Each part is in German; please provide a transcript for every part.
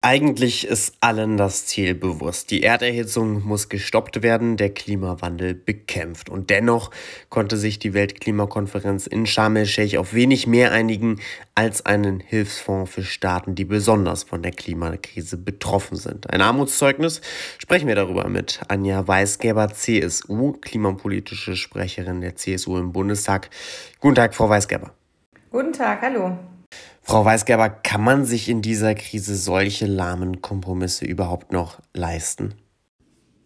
Eigentlich ist allen das Ziel bewusst. Die Erderhitzung muss gestoppt werden, der Klimawandel bekämpft. Und dennoch konnte sich die Weltklimakonferenz in Sharm el-Sheikh auf wenig mehr einigen als einen Hilfsfonds für Staaten, die besonders von der Klimakrise betroffen sind. Ein Armutszeugnis? Sprechen wir darüber mit Anja Weisgerber, CSU, klimapolitische Sprecherin der CSU im Bundestag. Guten Tag, Frau Weisgerber. Guten Tag, hallo. Frau Weisgerber, kann man sich in dieser Krise solche lahmen Kompromisse überhaupt noch leisten?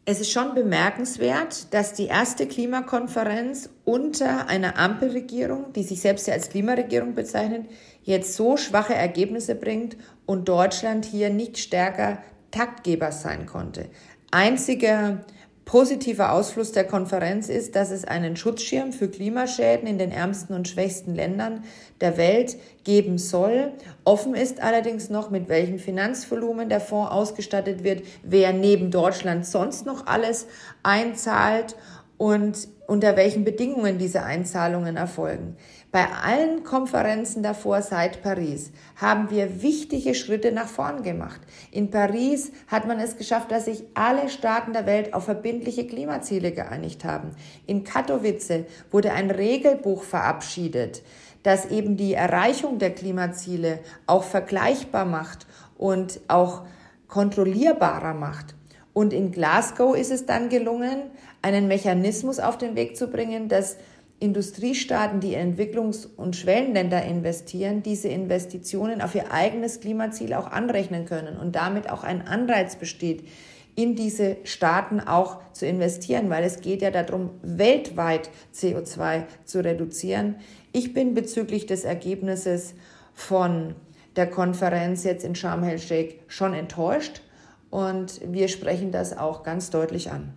Es ist schon bemerkenswert, dass die erste Klimakonferenz unter einer Ampelregierung, die sich selbst ja als Klimaregierung bezeichnet, jetzt so schwache Ergebnisse bringt und Deutschland hier nicht stärker Taktgeber sein konnte. Einziger Positiver Ausfluss der Konferenz ist, dass es einen Schutzschirm für Klimaschäden in den ärmsten und schwächsten Ländern der Welt geben soll. Offen ist allerdings noch, mit welchem Finanzvolumen der Fonds ausgestattet wird, wer neben Deutschland sonst noch alles einzahlt und unter welchen Bedingungen diese Einzahlungen erfolgen. Bei allen Konferenzen davor seit Paris haben wir wichtige Schritte nach vorn gemacht. In Paris hat man es geschafft, dass sich alle Staaten der Welt auf verbindliche Klimaziele geeinigt haben. In Katowice wurde ein Regelbuch verabschiedet, das eben die Erreichung der Klimaziele auch vergleichbar macht und auch kontrollierbarer macht. Und in Glasgow ist es dann gelungen, einen Mechanismus auf den Weg zu bringen, dass Industriestaaten, die in Entwicklungs- und Schwellenländer investieren, diese Investitionen auf ihr eigenes Klimaziel auch anrechnen können und damit auch ein Anreiz besteht, in diese Staaten auch zu investieren, weil es geht ja darum, weltweit CO2 zu reduzieren. Ich bin bezüglich des Ergebnisses von der Konferenz jetzt in Sharm el-Sheikh schon enttäuscht und wir sprechen das auch ganz deutlich an.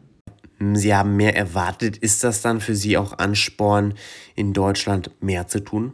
Sie haben mehr erwartet. Ist das dann für Sie auch Ansporn, in Deutschland mehr zu tun?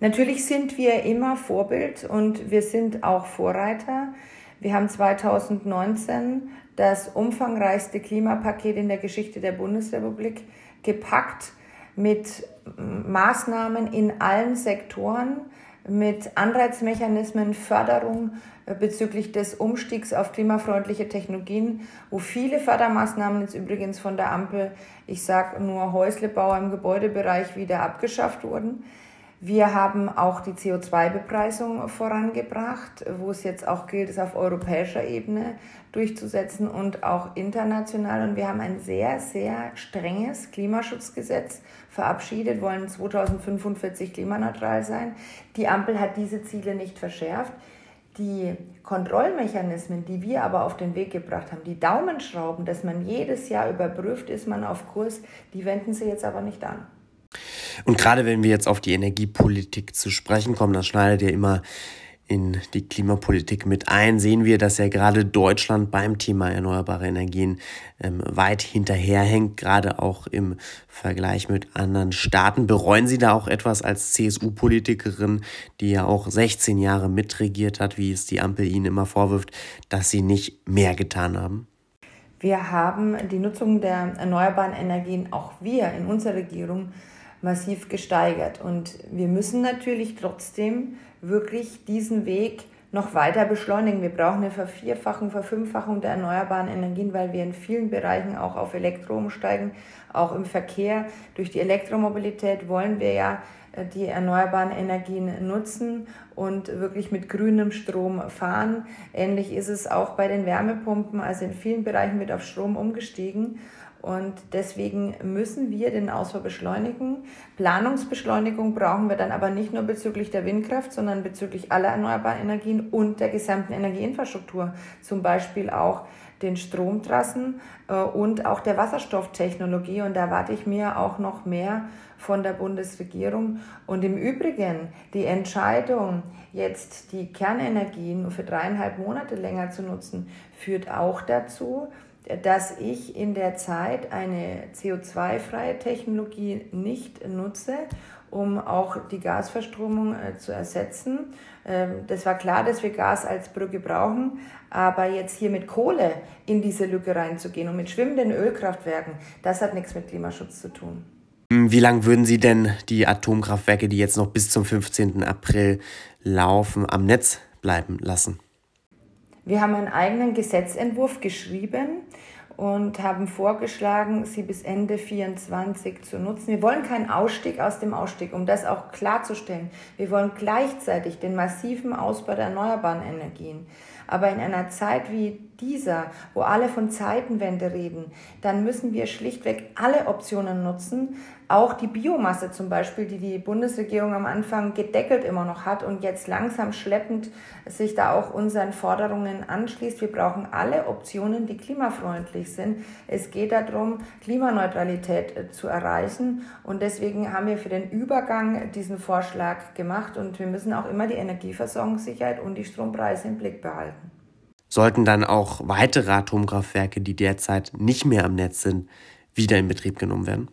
Natürlich sind wir immer Vorbild und wir sind auch Vorreiter. Wir haben 2019 das umfangreichste Klimapaket in der Geschichte der Bundesrepublik gepackt mit Maßnahmen in allen Sektoren mit Anreizmechanismen, Förderung äh, bezüglich des Umstiegs auf klimafreundliche Technologien, wo viele Fördermaßnahmen jetzt übrigens von der Ampel, ich sage nur Häuslebau im Gebäudebereich, wieder abgeschafft wurden. Wir haben auch die CO2-Bepreisung vorangebracht, wo es jetzt auch gilt, es auf europäischer Ebene durchzusetzen und auch international. Und wir haben ein sehr, sehr strenges Klimaschutzgesetz verabschiedet, wollen 2045 klimaneutral sein. Die Ampel hat diese Ziele nicht verschärft. Die Kontrollmechanismen, die wir aber auf den Weg gebracht haben, die Daumenschrauben, dass man jedes Jahr überprüft, ist man auf Kurs, die wenden sie jetzt aber nicht an. Und gerade wenn wir jetzt auf die Energiepolitik zu sprechen kommen, das schneidet ja immer in die Klimapolitik mit ein, sehen wir, dass ja gerade Deutschland beim Thema erneuerbare Energien ähm, weit hinterherhängt, gerade auch im Vergleich mit anderen Staaten. Bereuen Sie da auch etwas als CSU-Politikerin, die ja auch 16 Jahre mitregiert hat, wie es die Ampel Ihnen immer vorwirft, dass Sie nicht mehr getan haben? Wir haben die Nutzung der erneuerbaren Energien, auch wir in unserer Regierung, massiv gesteigert. Und wir müssen natürlich trotzdem wirklich diesen Weg noch weiter beschleunigen. Wir brauchen eine Vervierfachung, Verfünffachung der erneuerbaren Energien, weil wir in vielen Bereichen auch auf Elektro umsteigen. Auch im Verkehr durch die Elektromobilität wollen wir ja äh, die erneuerbaren Energien nutzen und wirklich mit grünem Strom fahren. Ähnlich ist es auch bei den Wärmepumpen. Also in vielen Bereichen wird auf Strom umgestiegen. Und deswegen müssen wir den Ausbau beschleunigen. Planungsbeschleunigung brauchen wir dann aber nicht nur bezüglich der Windkraft, sondern bezüglich aller erneuerbaren Energien und der gesamten Energieinfrastruktur. Zum Beispiel auch den Stromtrassen äh, und auch der Wasserstofftechnologie. Und da erwarte ich mir auch noch mehr von der Bundesregierung. Und im Übrigen die Entscheidung, jetzt die Kernenergien für dreieinhalb Monate länger zu nutzen, führt auch dazu, dass ich in der Zeit eine CO2-freie Technologie nicht nutze, um auch die Gasverstromung äh, zu ersetzen. Ähm, das war klar, dass wir Gas als Brücke brauchen, aber jetzt hier mit Kohle in diese Lücke reinzugehen und mit schwimmenden Ölkraftwerken, das hat nichts mit Klimaschutz zu tun. Wie lange würden Sie denn die Atomkraftwerke, die jetzt noch bis zum 15. April laufen, am Netz bleiben lassen? Wir haben einen eigenen Gesetzentwurf geschrieben und haben vorgeschlagen, sie bis Ende 2024 zu nutzen. Wir wollen keinen Ausstieg aus dem Ausstieg, um das auch klarzustellen. Wir wollen gleichzeitig den massiven Ausbau der erneuerbaren Energien. Aber in einer Zeit wie dieser, wo alle von Zeitenwende reden, dann müssen wir schlichtweg alle Optionen nutzen, auch die Biomasse zum Beispiel, die die Bundesregierung am Anfang gedeckelt immer noch hat und jetzt langsam schleppend sich da auch unseren Forderungen anschließt. Wir brauchen alle Optionen, die klimafreundlich sind. Es geht darum, Klimaneutralität äh, zu erreichen und deswegen haben wir für den Übergang diesen Vorschlag gemacht und wir müssen auch immer die Energieversorgungssicherheit und die Strompreise im Blick behalten. Sollten dann auch weitere Atomkraftwerke, die derzeit nicht mehr am Netz sind, wieder in Betrieb genommen werden?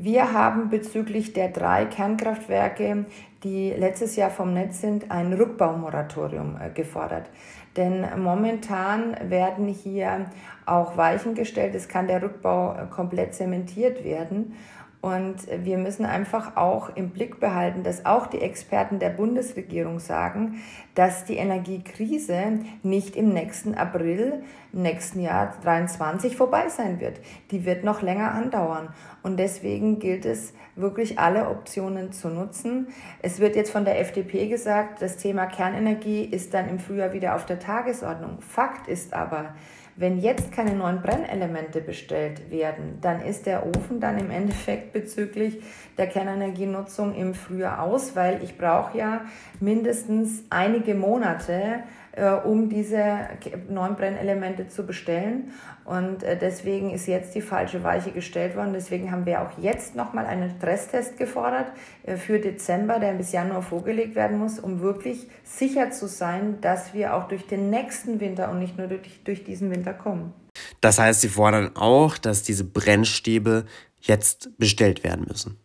Wir haben bezüglich der drei Kernkraftwerke, die letztes Jahr vom Netz sind, ein Rückbaumoratorium äh, gefordert. Denn momentan werden hier auch Weichen gestellt. Es kann der Rückbau äh, komplett zementiert werden. Und wir müssen einfach auch im Blick behalten, dass auch die Experten der Bundesregierung sagen, dass die Energiekrise nicht im nächsten April, im nächsten Jahr 23 vorbei sein wird. Die wird noch länger andauern. Und deswegen gilt es wirklich alle Optionen zu nutzen. Es wird jetzt von der FDP gesagt, das Thema Kernenergie ist dann im Frühjahr wieder auf der Tagesordnung. Fakt ist aber, wenn jetzt keine neuen Brennelemente bestellt werden, dann ist der Ofen dann im Endeffekt bezüglich der Kernenergienutzung im Frühjahr aus, weil ich brauche ja mindestens einige Monate, äh, um diese neuen Brennelemente zu bestellen. Und äh, deswegen ist jetzt die falsche Weiche gestellt worden. Deswegen haben wir auch jetzt nochmal einen Stresstest gefordert äh, für Dezember, der bis Januar vorgelegt werden muss, um wirklich sicher zu sein, dass wir auch durch den nächsten Winter und nicht nur durch, durch diesen Winter kommen. Das heißt, Sie fordern auch, dass diese Brennstäbe jetzt bestellt werden müssen.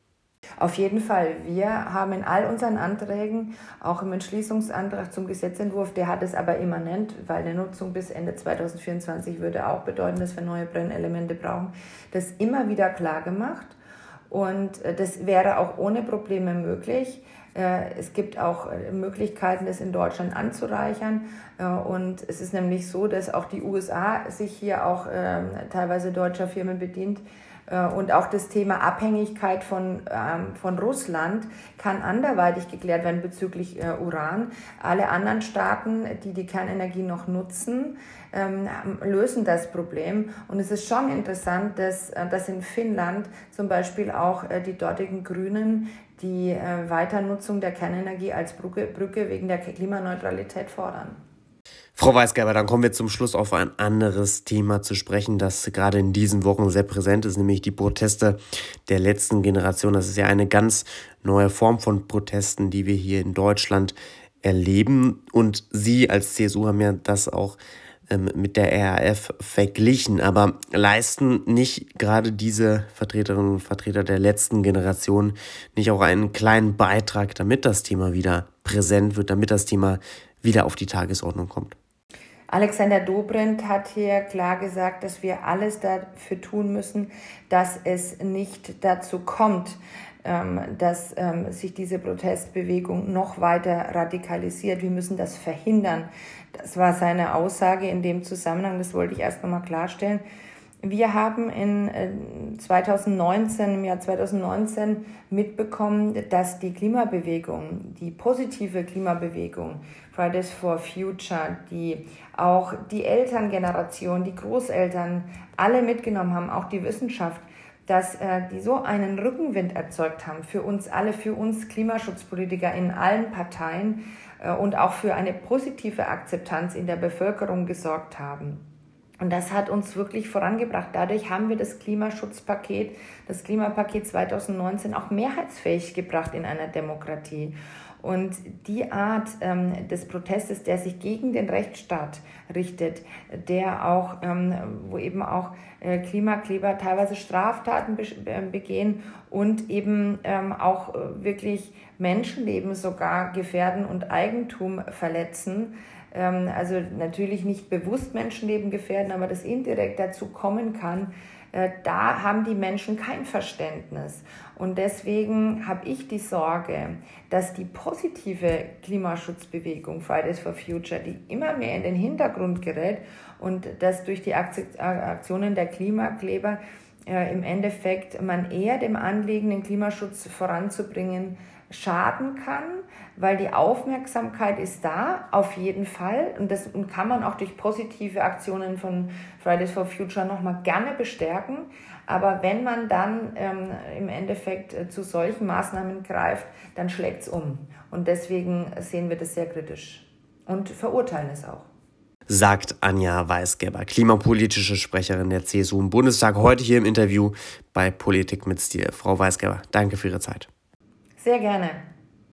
Auf jeden Fall. Wir haben in all unseren Anträgen, auch im Entschließungsantrag zum Gesetzentwurf, der hat es aber immanent, weil eine Nutzung bis Ende 2024 würde auch bedeuten, dass wir neue Brennelemente brauchen, das immer wieder klar gemacht. Und äh, das wäre auch ohne Probleme möglich. Äh, es gibt auch äh, Möglichkeiten, das in Deutschland anzureichern. Und es ist nämlich so, dass auch die USA sich hier auch ähm, teilweise deutscher Firmen bedient, äh, und auch das Thema Abhängigkeit von, ähm, von Russland kann anderweitig geklärt werden bezüglich äh, Uran. Alle anderen Staaten, die die Kernenergie noch nutzen, ähm, lösen das Problem. Und es ist schon interessant, dass, äh, dass in Finnland zum Beispiel auch die dortigen Grünen die Weiternutzung der Kernenergie als Brücke, Brücke wegen der Klimaneutralität fordern. Frau Weisgerber, dann kommen wir zum Schluss auf ein anderes Thema zu sprechen, das gerade in diesen Wochen sehr präsent ist, nämlich die Proteste der letzten Generation. Das ist ja eine ganz neue Form von Protesten, die wir hier in Deutschland erleben. Und Sie als CSU haben ja das auch ähm, mit der RAF verglichen, aber leisten nicht gerade diese Vertreterinnen und Vertreter der letzten Generation nicht auch einen kleinen Beitrag, damit das Thema wieder präsent wird, damit das Thema wieder auf die Tagesordnung kommt? Alexander Dobrindt hat hier klar gesagt, dass wir alles dafür tun müssen, dass es nicht dazu kommt, ähm, dass ähm, sich diese Protestbewegung noch weiter radikalisiert. Wir müssen das verhindern. Das war seine Aussage in dem Zusammenhang. Das wollte ich erst nochmal klarstellen. Wir haben in 2019, äh, im Jahr 2019 mitbekommen, dass die Klimabewegung, die positive Klimabewegung, Fridays for Future, die auch die Elterngeneration, die Großeltern alle mitgenommen haben, auch die Wissenschaft, dass äh, die so einen Rückenwind erzeugt haben für uns alle, für uns Klimaschutzpolitiker in allen Parteien äh, und auch für eine positive Akzeptanz in der Bevölkerung gesorgt haben. Und das hat uns wirklich vorangebracht. Dadurch haben wir das Klimaschutzpaket, das Klimapaket 2019 auch mehrheitsfähig gebracht in einer Demokratie. Und die Art ähm, des Protestes, der sich gegen den Rechtsstaat richtet, der auch, ähm, wo eben auch äh, Klimakleber teilweise Straftaten be begehen und eben ähm, auch äh, wirklich Menschenleben sogar gefährden und Eigentum verletzen, also natürlich nicht bewusst Menschenleben gefährden, aber das indirekt dazu kommen kann, äh, da haben die Menschen kein Verständnis. Und deswegen habe ich die Sorge, dass die positive Klimaschutzbewegung Fridays for Future, die immer mehr in den Hintergrund gerät und dass durch die Aktionen der Klimakleber äh, im Endeffekt man eher dem Anliegen, den Klimaschutz voranzubringen, schaden kann, weil die Aufmerksamkeit ist da, auf jeden Fall. Und das kann man auch durch positive Aktionen von Fridays for Future nochmal gerne bestärken. Aber wenn man dann ähm, im Endeffekt äh, zu solchen Maßnahmen greift, dann schlägt es um. Und deswegen sehen wir das sehr kritisch und verurteilen es auch sagt Anja Weisgeber, klimapolitische Sprecherin der CSU im Bundestag, heute hier im Interview bei Politik mit Stil. Frau Weisgeber, danke für Ihre Zeit. Sehr gerne.